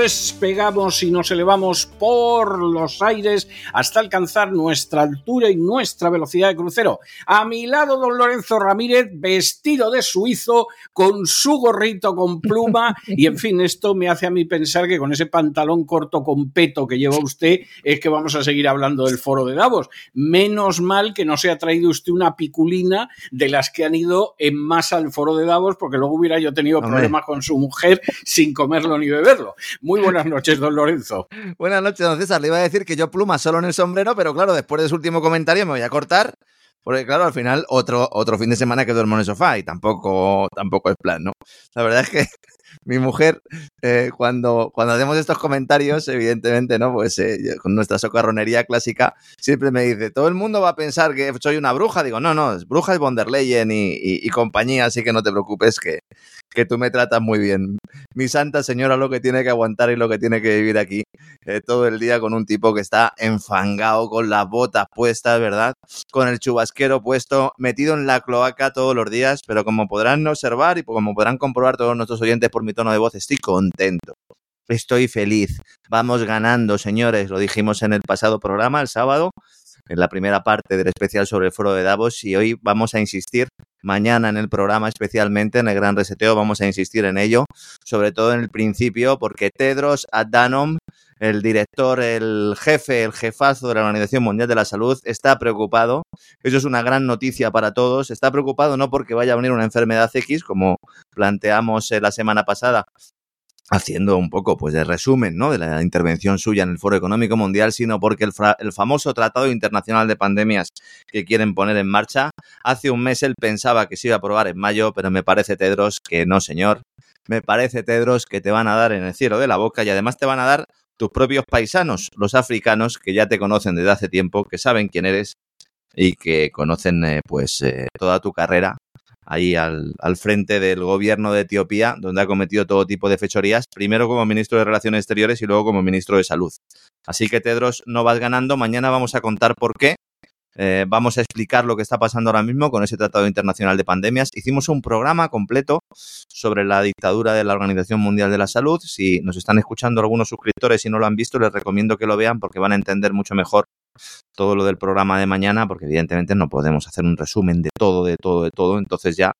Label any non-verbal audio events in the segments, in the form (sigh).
despegamos y nos elevamos por los aires hasta alcanzar nuestra altura y nuestra velocidad de crucero. A mi lado, don Lorenzo Ramírez, vestido de suizo, con su gorrito con pluma, (laughs) y en fin, esto me hace a mí pensar que con ese pantalón corto con peto que lleva usted es que vamos a seguir hablando del foro de Davos. Menos mal que no se ha traído usted una piculina de las que han ido en masa al foro de Davos, porque luego hubiera yo tenido problemas con su mujer sin comerlo ni beberlo. Muy buenas noches, don Lorenzo. (laughs) Buenas noches, don César. Le iba a decir que yo pluma solo en el sombrero, pero claro, después de su último comentario me voy a cortar. Porque claro, al final otro, otro fin de semana que duermo en el sofá y tampoco, tampoco es plan, ¿no? La verdad es que mi mujer, eh, cuando, cuando hacemos estos comentarios, evidentemente, ¿no? Pues eh, con nuestra socarronería clásica, siempre me dice, todo el mundo va a pensar que soy una bruja. Digo, no, no, es bruja es von der Leyen y, y- y compañía, así que no te preocupes que, que tú me tratas muy bien. Mi santa señora lo que tiene que aguantar y lo que tiene que vivir aquí eh, todo el día con un tipo que está enfangado, con las botas puestas, ¿verdad? Con el chubasquero puesto, metido en la cloaca todos los días, pero como podrán observar y como podrán comprobar todos nuestros oyentes mi tono de voz, estoy contento. Estoy feliz. Vamos ganando, señores. Lo dijimos en el pasado programa, el sábado, en la primera parte del especial sobre el foro de Davos y hoy vamos a insistir mañana en el programa especialmente en el gran reseteo vamos a insistir en ello sobre todo en el principio porque Tedros Adhanom el director, el jefe, el jefazo de la Organización Mundial de la Salud está preocupado. Eso es una gran noticia para todos. Está preocupado no porque vaya a venir una enfermedad X, como planteamos eh, la semana pasada, haciendo un poco pues de resumen ¿no? de la intervención suya en el Foro Económico Mundial, sino porque el, famoso Tratado Internacional de Pandemias que quieren poner en marcha, hace un mes él pensaba que se iba a aprobar en mayo, pero me parece, Tedros, que no, señor. Me parece, Tedros, que te van a dar en el cielo de la boca y además te van a dar tus propios paisanos, los africanos, que ya te conocen desde hace tiempo, que saben quién eres y que conocen eh, pues eh, toda tu carrera ahí al, al frente del gobierno de Etiopía, donde ha cometido todo tipo de fechorías, primero como ministro de Relaciones Exteriores y luego como ministro de Salud. Así que, Tedros, no vas ganando. Mañana vamos a contar por qué. Eh, vamos a explicar lo que está pasando ahora mismo con ese Tratado Internacional de Pandemias. Hicimos un programa completo sobre la dictadura de la Organización Mundial de la Salud. Si nos están escuchando algunos suscriptores y no lo han visto, les recomiendo que lo vean porque van a entender mucho mejor todo lo del programa de mañana, porque evidentemente no podemos hacer un resumen de todo, de todo, de todo. Entonces ya,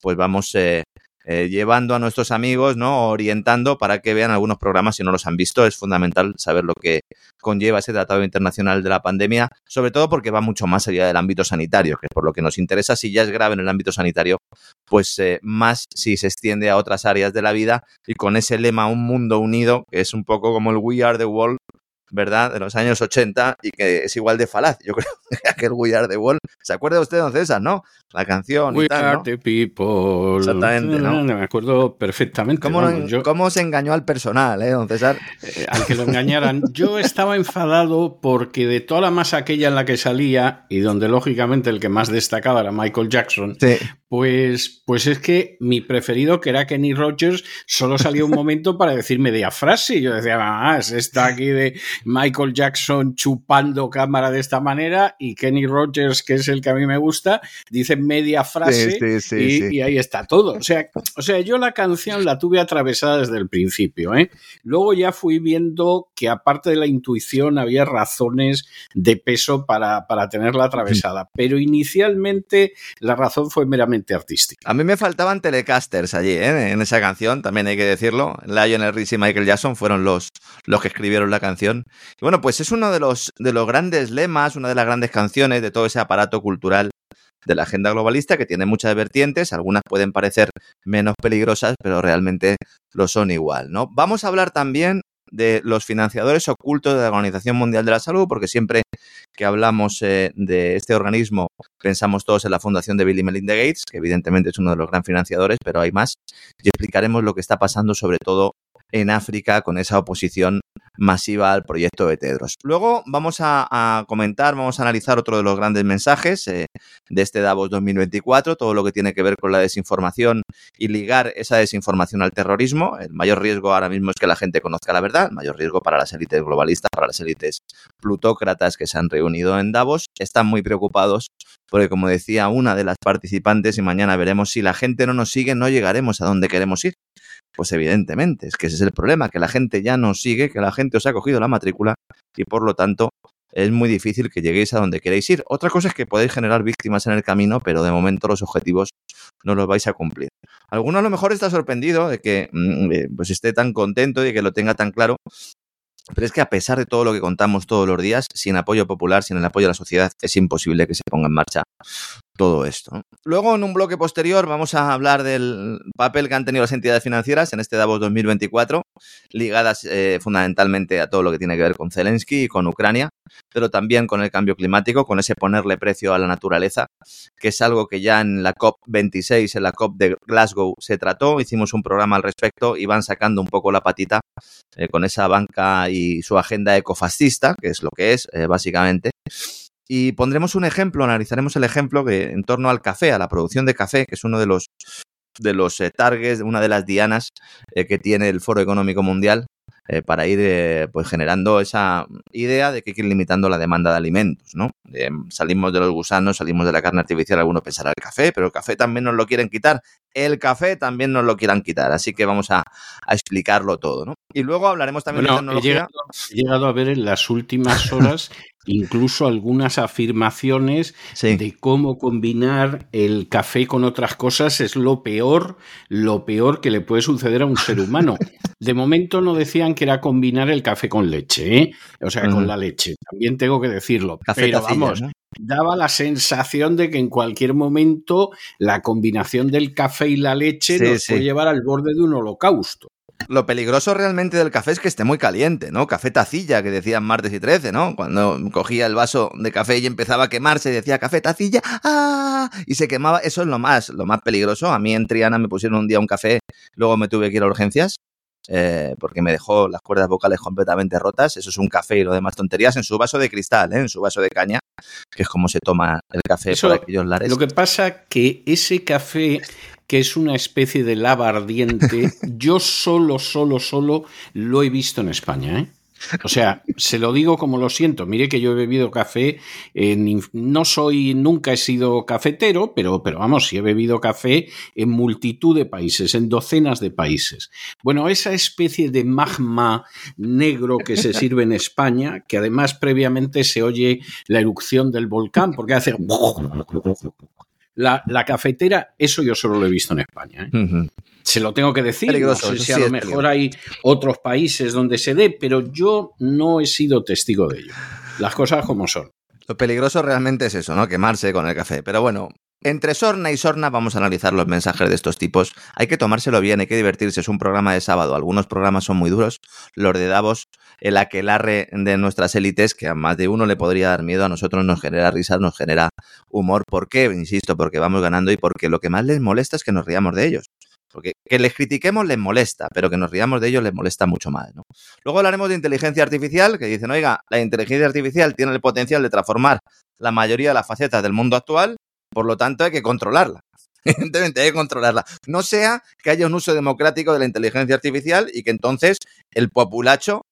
pues vamos eh, eh, llevando a nuestros amigos, ¿no? Orientando para que vean algunos programas si no los han visto. Es fundamental saber lo que conlleva ese Tratado Internacional de la Pandemia, sobre todo porque va mucho más allá del ámbito sanitario, que es por lo que nos interesa. Si ya es grave en el ámbito sanitario, pues eh, más si se extiende a otras áreas de la vida y con ese lema Un mundo unido, que es un poco como el We Are the World, ¿verdad? De los años 80 y que es igual de falaz. Yo creo (laughs) que aquel Are the World. ¿Se acuerda usted, don César, no? La canción We y tal, are ¿no? the people. Exactamente, ¿no? Me acuerdo perfectamente. ¿Cómo, yo- cómo se engañó al personal, eh, don César? eh, al que lo engañaran. Yo estaba enfadado porque de toda la masa aquella en la que salía y donde lógicamente el que más destacaba era Michael Jackson, Sí. pues, pues es que mi preferido, que era Kenny Rogers, solo salía un momento para decir media frase. Y yo decía, ah, es esta aquí de Michael Jackson chupando cámara de esta manera y Kenny Rogers, que es el que a mí me gusta, dice media frase Sí, sí, sí, y, ahí está todo. O sea, o sea, yo la canción la tuve atravesada desde el principio. ¿eh? Luego ya fui viendo que aparte de la intuición había razones de peso para, para tenerla atravesada. Pero inicialmente la razón fue meramente artística. A mí me faltaban telecasters allí, ¿eh? en esa canción, también hay que decirlo. Lionel Richie y Michael Jackson fueron los, los que escribieron la canción. Y bueno, pues es uno de los, de los grandes lemas, una de las grandes canciones de todo ese aparato cultural de la agenda globalista que tiene muchas vertientes, algunas pueden parecer menos peligrosas, pero realmente lo son igual, ¿no? Vamos a hablar también de los financiadores ocultos de la Organización Mundial de la Salud, porque siempre que hablamos eh, de este organismo pensamos todos en la fundación de Bill y Melinda Gates, que evidentemente es uno de los gran financiadores, pero hay más, y explicaremos lo que está pasando sobre todo en África con esa oposición masiva al proyecto de Tedros. Luego vamos a, comentar, vamos a analizar otro de los grandes mensajes eh, de este Davos 2024, todo lo que tiene que ver con la desinformación y ligar esa desinformación al terrorismo. El mayor riesgo ahora mismo es que la gente conozca la verdad, el mayor riesgo para las élites globalistas, para las élites plutócratas que se han reunido en Davos. Están muy preocupados porque, como decía una de las participantes, y mañana veremos si la gente no nos sigue, no llegaremos a donde queremos ir. Pues evidentemente, es que ese es el problema, que la gente ya nos sigue, que la gente os ha cogido la matrícula y por lo tanto es muy difícil que lleguéis a donde queréis ir. Otra cosa es que podéis generar víctimas en el camino, pero de momento los objetivos no los vais a cumplir. Alguno a lo mejor está sorprendido de que mm, eh, pues esté tan contento y de que lo tenga tan claro. Pero es que a pesar de todo lo que contamos todos los días, sin apoyo popular, sin el apoyo de la sociedad, es imposible que se ponga en marcha todo esto. Luego, en un bloque posterior, vamos a hablar del papel que han tenido las entidades financieras en este Davos 2024, ligadas eh, fundamentalmente a todo lo que tiene que ver con Zelensky y con Ucrania, pero también con el cambio climático, con ese ponerle precio a la naturaleza, que es algo que ya en la COP26, en la COP de Glasgow, se trató. Hicimos un programa al respecto y van sacando un poco la patita eh, con esa banca y su agenda ecofascista, que es lo que es, eh, básicamente. Y pondremos un ejemplo, analizaremos el ejemplo que en torno al café, a la producción de café, que es uno de los de los eh, targets, una de las dianas que tiene el Foro Económico Mundial eh, para ir eh, pues generando esa idea de que hay que ir limitando la demanda de alimentos, ¿no? Eh, salimos de los gusanos, salimos de la carne artificial, alguno pensará el café, pero el café también nos lo quieren quitar. El café también nos lo quieran quitar, así que vamos a, a explicarlo todo, ¿no? Y luego hablaremos también Bueno, de he tecnología. llegado, he llegado a ver en las últimas horas (laughs) incluso algunas afirmaciones Sí. de cómo combinar el café con otras cosas es lo peor, lo peor que le puede suceder a un ser humano. De momento no decían que era combinar el café con leche, ¿eh? o sea, con la leche. También tengo que decirlo. Café pero tacilla, vamos, ¿no? Daba la sensación de que en cualquier momento la combinación del café y la leche Sí, nos sí. puede llevar al borde de un holocausto. Lo peligroso realmente del café es que esté muy caliente, ¿no? Café tacilla, que decían martes y 13, ¿no? Cuando cogía el vaso de café y empezaba a quemarse y decía café tacilla, ¡ah! Y se quemaba. Eso es lo más, lo más peligroso. A mí en Triana me pusieron un día un café, luego me tuve que ir a urgencias. Eh, porque me dejó las cuerdas vocales completamente rotas. Eso es un café y lo demás tonterías en su vaso de cristal, ¿eh? en su vaso de caña, que es como se toma el café Eso, por aquellos lares. Lo que pasa que ese café que es una especie de lava ardiente, (laughs) yo solo, solo, solo lo he visto en España, ¿eh? O sea, se lo digo como lo siento. Mire que yo he bebido café, en no soy, nunca he sido cafetero, pero, pero vamos, sí he bebido café en multitud de países, en docenas de países. Bueno, esa especie de magma negro que se sirve en España, que además previamente se oye la erupción del volcán, porque hace... (laughs) La, la cafetera, eso yo solo lo he visto en España. ¿eh? Se lo tengo que decir. Peligroso, no sé si a sí lo mejor hay otros países donde se dé, pero yo no he sido testigo de ello. Las cosas como son. Lo peligroso realmente es eso, ¿no? Quemarse con el café. Pero bueno, entre sorna y sorna vamos a analizar los mensajes de estos tipos. Hay que tomárselo bien, hay que divertirse. Es un programa de sábado. Algunos programas son muy duros. Los de Davos, el aquelarre de nuestras élites, que a más de uno le podría dar miedo, a nosotros nos genera risas, nos genera humor. ¿Por qué? Insisto, porque vamos ganando y porque lo que más les molesta es que nos riamos de ellos. Porque que les critiquemos les molesta, pero que nos riamos de ellos les molesta mucho más. ¿no? Luego hablaremos de inteligencia artificial, que dicen, oiga, la inteligencia artificial tiene el potencial de transformar la mayoría de las facetas del mundo actual, por lo tanto hay que controlarla. (laughs) Evidentemente hay que controlarla. No sea que haya un uso democrático de la inteligencia artificial y que entonces el populacho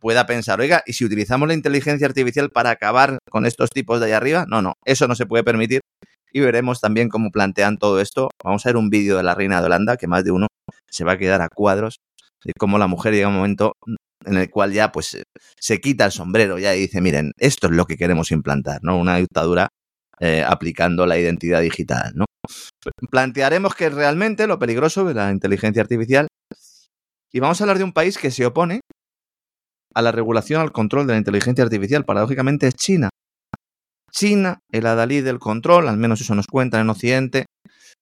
pueda pensar, oiga, ¿y si utilizamos la inteligencia artificial para acabar con estos tipos de ahí arriba? No, no, eso no se puede permitir y veremos también cómo plantean todo esto. Vamos a ver un vídeo de la reina de Holanda, que más de uno se va a quedar a cuadros, de cómo la mujer llega a un momento en el cual ya pues se quita el sombrero ya y dice, miren, esto es lo que queremos implantar, ¿no? Una dictadura eh, aplicando la identidad digital, ¿no? Plantearemos que realmente lo peligroso de la inteligencia artificial y vamos a hablar de un país que se opone a la regulación, al control de la inteligencia artificial. Paradójicamente es China. China, el adalid del control, al menos eso nos cuentan en Occidente,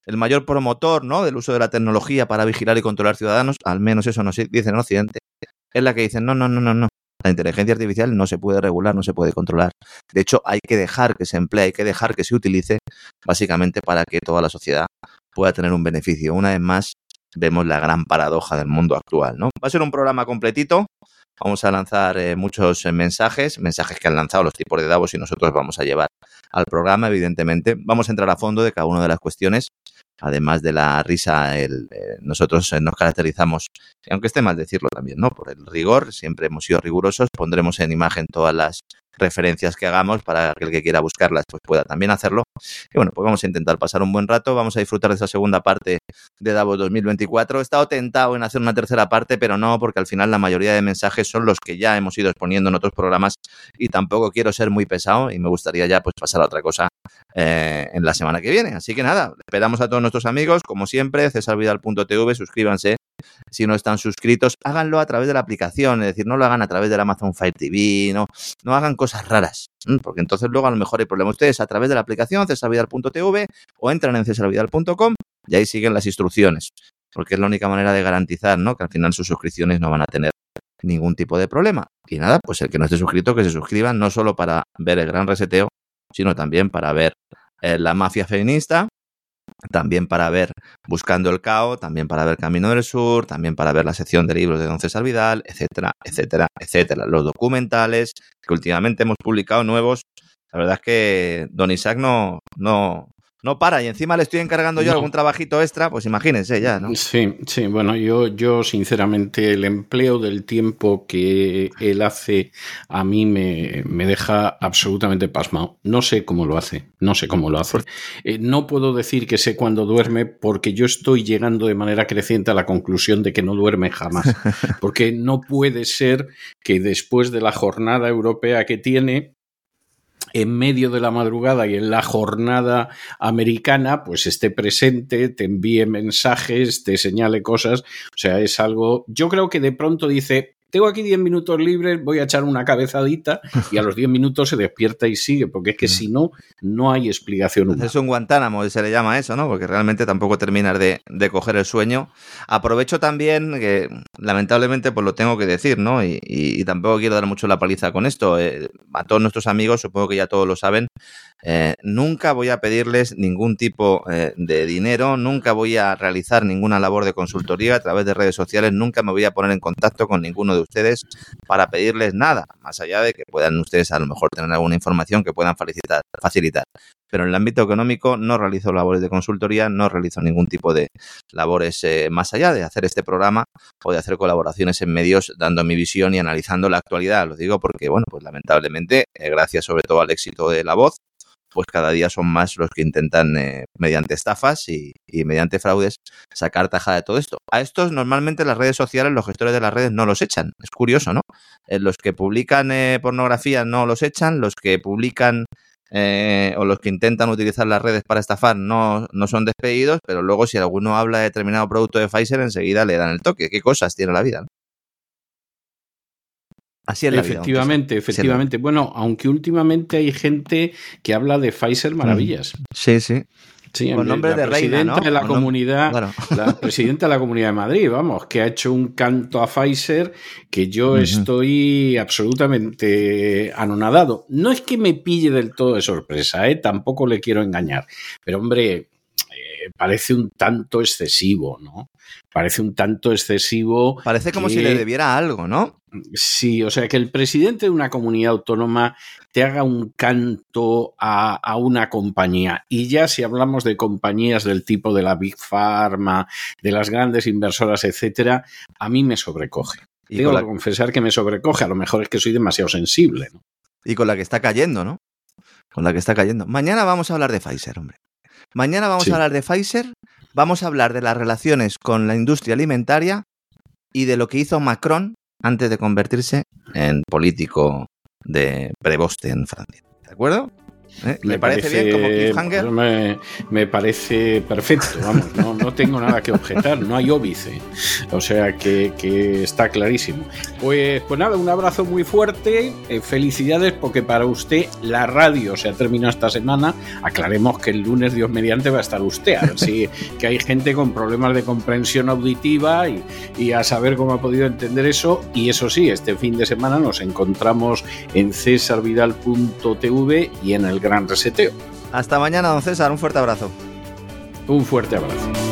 el mayor promotor ¿no? del uso de la tecnología para vigilar y controlar ciudadanos, al menos eso nos dicen en Occidente, es la que dicen, no, no, no, no, no, la inteligencia artificial no se puede regular, no se puede controlar. De hecho, hay que dejar que se emplee, hay que dejar que se utilice, básicamente para que toda la sociedad pueda tener un beneficio. Una vez más, vemos la gran paradoja del mundo actual, ¿no? Va a ser un programa completito. Vamos a lanzar eh, muchos eh, mensajes, mensajes que han lanzado los tipos de Davos y nosotros vamos a llevar al programa, evidentemente. Vamos a entrar a fondo de cada una de las cuestiones. Además de la risa, el, eh, nosotros nos caracterizamos, aunque esté mal decirlo también, ¿no? Por el rigor, siempre hemos sido rigurosos. Pondremos en imagen todas las referencias que hagamos para que el que quiera buscarlas pues pueda también hacerlo. Y bueno, pues vamos a intentar pasar un buen rato, vamos a disfrutar de esa segunda parte de Davos 2024. He estado tentado en hacer una tercera parte, pero no, porque al final la mayoría de mensajes son los que ya hemos ido exponiendo en otros programas y tampoco quiero ser muy pesado y me gustaría ya pues pasar a otra cosa eh, en la semana que viene. Así que nada, esperamos a todos nuestros amigos, como siempre, cesarvidal.tv, suscríbanse si no están suscritos, háganlo a través de la aplicación, es decir, no lo hagan a través del Amazon Fire TV, no, no hagan cosas raras, porque entonces luego a lo mejor hay problema. Ustedes a través de la aplicación cesarvidal.tv o entran en cesarvidal.com y ahí siguen las instrucciones, porque es la única manera de garantizar ¿no? que al final sus suscripciones no van a tener ningún tipo de problema. Y nada, pues el que no esté suscrito, que se suscriba no solo para ver el gran reseteo, sino también para ver eh, la mafia feminista, también para ver Buscando el Cao, también para ver Camino del Sur, también para ver la sección de libros de Don César Vidal, etcétera, etcétera, etcétera. Los documentales que últimamente hemos publicado nuevos. La verdad es que Don Isaac no, no, no para y encima le estoy encargando yo algún trabajito extra, pues imagínense ya, ¿no? Sí, sí, bueno, yo, yo sinceramente el empleo del tiempo que él hace a mí me, me deja absolutamente pasmado. No sé cómo lo hace, no sé cómo lo hace. Eh, no puedo decir que sé cuándo duerme porque yo estoy llegando de manera creciente a la conclusión de que no duerme jamás. (laughs) Porque no puede ser que después de la jornada europea que tiene, en medio de la madrugada y en la jornada americana, pues esté presente, te envíe mensajes, te señale cosas. O sea, es algo. Yo creo que de pronto dice, tengo aquí 10 minutos libres, voy a echar una cabezadita y a los 10 minutos se despierta y sigue, porque es que si no, no hay explicación humana. Es un Guantánamo, se le llama eso, ¿no? Porque realmente tampoco terminas de, de coger el sueño. Aprovecho también, que lamentablemente pues lo tengo que decir, ¿no? Y, y, y tampoco quiero dar mucho la paliza con esto. Eh, a todos nuestros amigos, supongo que ya todos lo saben, eh, nunca voy a pedirles ningún tipo eh, de dinero, nunca voy a realizar ninguna labor de consultoría a través de redes sociales, nunca me voy a poner en contacto con ninguno de ustedes para pedirles nada, más allá de que puedan ustedes a lo mejor tener alguna información que puedan facilitar. facilitar. Pero en el ámbito económico no realizo labores de consultoría, no realizo ningún tipo de labores eh, más allá de hacer este programa o de hacer colaboraciones en medios dando mi visión y analizando la actualidad. Lo digo porque, bueno, pues lamentablemente, eh, gracias sobre todo al éxito de la voz, pues cada día son más los que intentan, eh, mediante estafas y, mediante fraudes, sacar tajada de todo esto. A estos normalmente las redes sociales, los gestores de las redes no los echan. Es curioso, ¿no? Eh, los que publican eh, pornografía no los echan, los que publican eh, o los que intentan utilizar las redes para estafar no, no son despedidos, pero luego si alguno habla de determinado producto de Pfizer, enseguida le dan el toque. ¿Qué cosas tiene la vida? Así es la efectivamente, vida, efectivamente. Bueno, aunque últimamente hay gente que habla de Pfizer maravillas. Sí, sí. Sí, Con nombre la de presidenta reina, ¿no? de la Con comunidad, claro. la (laughs) presidenta de la comunidad de Madrid, vamos, que ha hecho un canto a Pfizer que yo uh -huh. estoy absolutamente anonadado. No es que me pille del todo de sorpresa, ¿eh? tampoco le quiero engañar, pero hombre, eh, parece un tanto excesivo, ¿no? Parece un tanto excesivo. Parece como que... si le debiera algo, ¿no? Sí, o sea, que el presidente de una comunidad autónoma te haga un canto a, a, una compañía. Y ya si hablamos de compañías del tipo de la Big Pharma, de las grandes inversoras, etcétera, a mí me sobrecoge. Y Tengo la... que confesar que me sobrecoge. A lo mejor es que soy demasiado sensible. ¿no? Y con la que está cayendo, ¿no? Con la que está cayendo. Mañana vamos a hablar de Pfizer, hombre. Mañana vamos Sí. a hablar de Pfizer, vamos a hablar de las relaciones con la industria alimentaria y de lo que hizo Macron antes de convertirse en político de preboste en Francia. ¿De acuerdo? ¿Eh? ¿Le parece, bien como cliffhanger? Me, me parece perfecto, vamos, no, no tengo nada que objetar, no hay óbice. O sea que, que está clarísimo. Pues, pues nada, un abrazo muy fuerte, eh, felicidades porque para usted la radio se ha terminado esta semana. Aclaremos que el lunes, Dios mediante, va a estar usted. A ver si (laughs) que hay gente con problemas de comprensión auditiva y, y a saber cómo ha podido entender eso. Y eso sí, este fin de semana nos encontramos en cesarvidal.tv y en el Gran Reseteo. Hasta mañana, don César. Un fuerte abrazo. Un fuerte abrazo.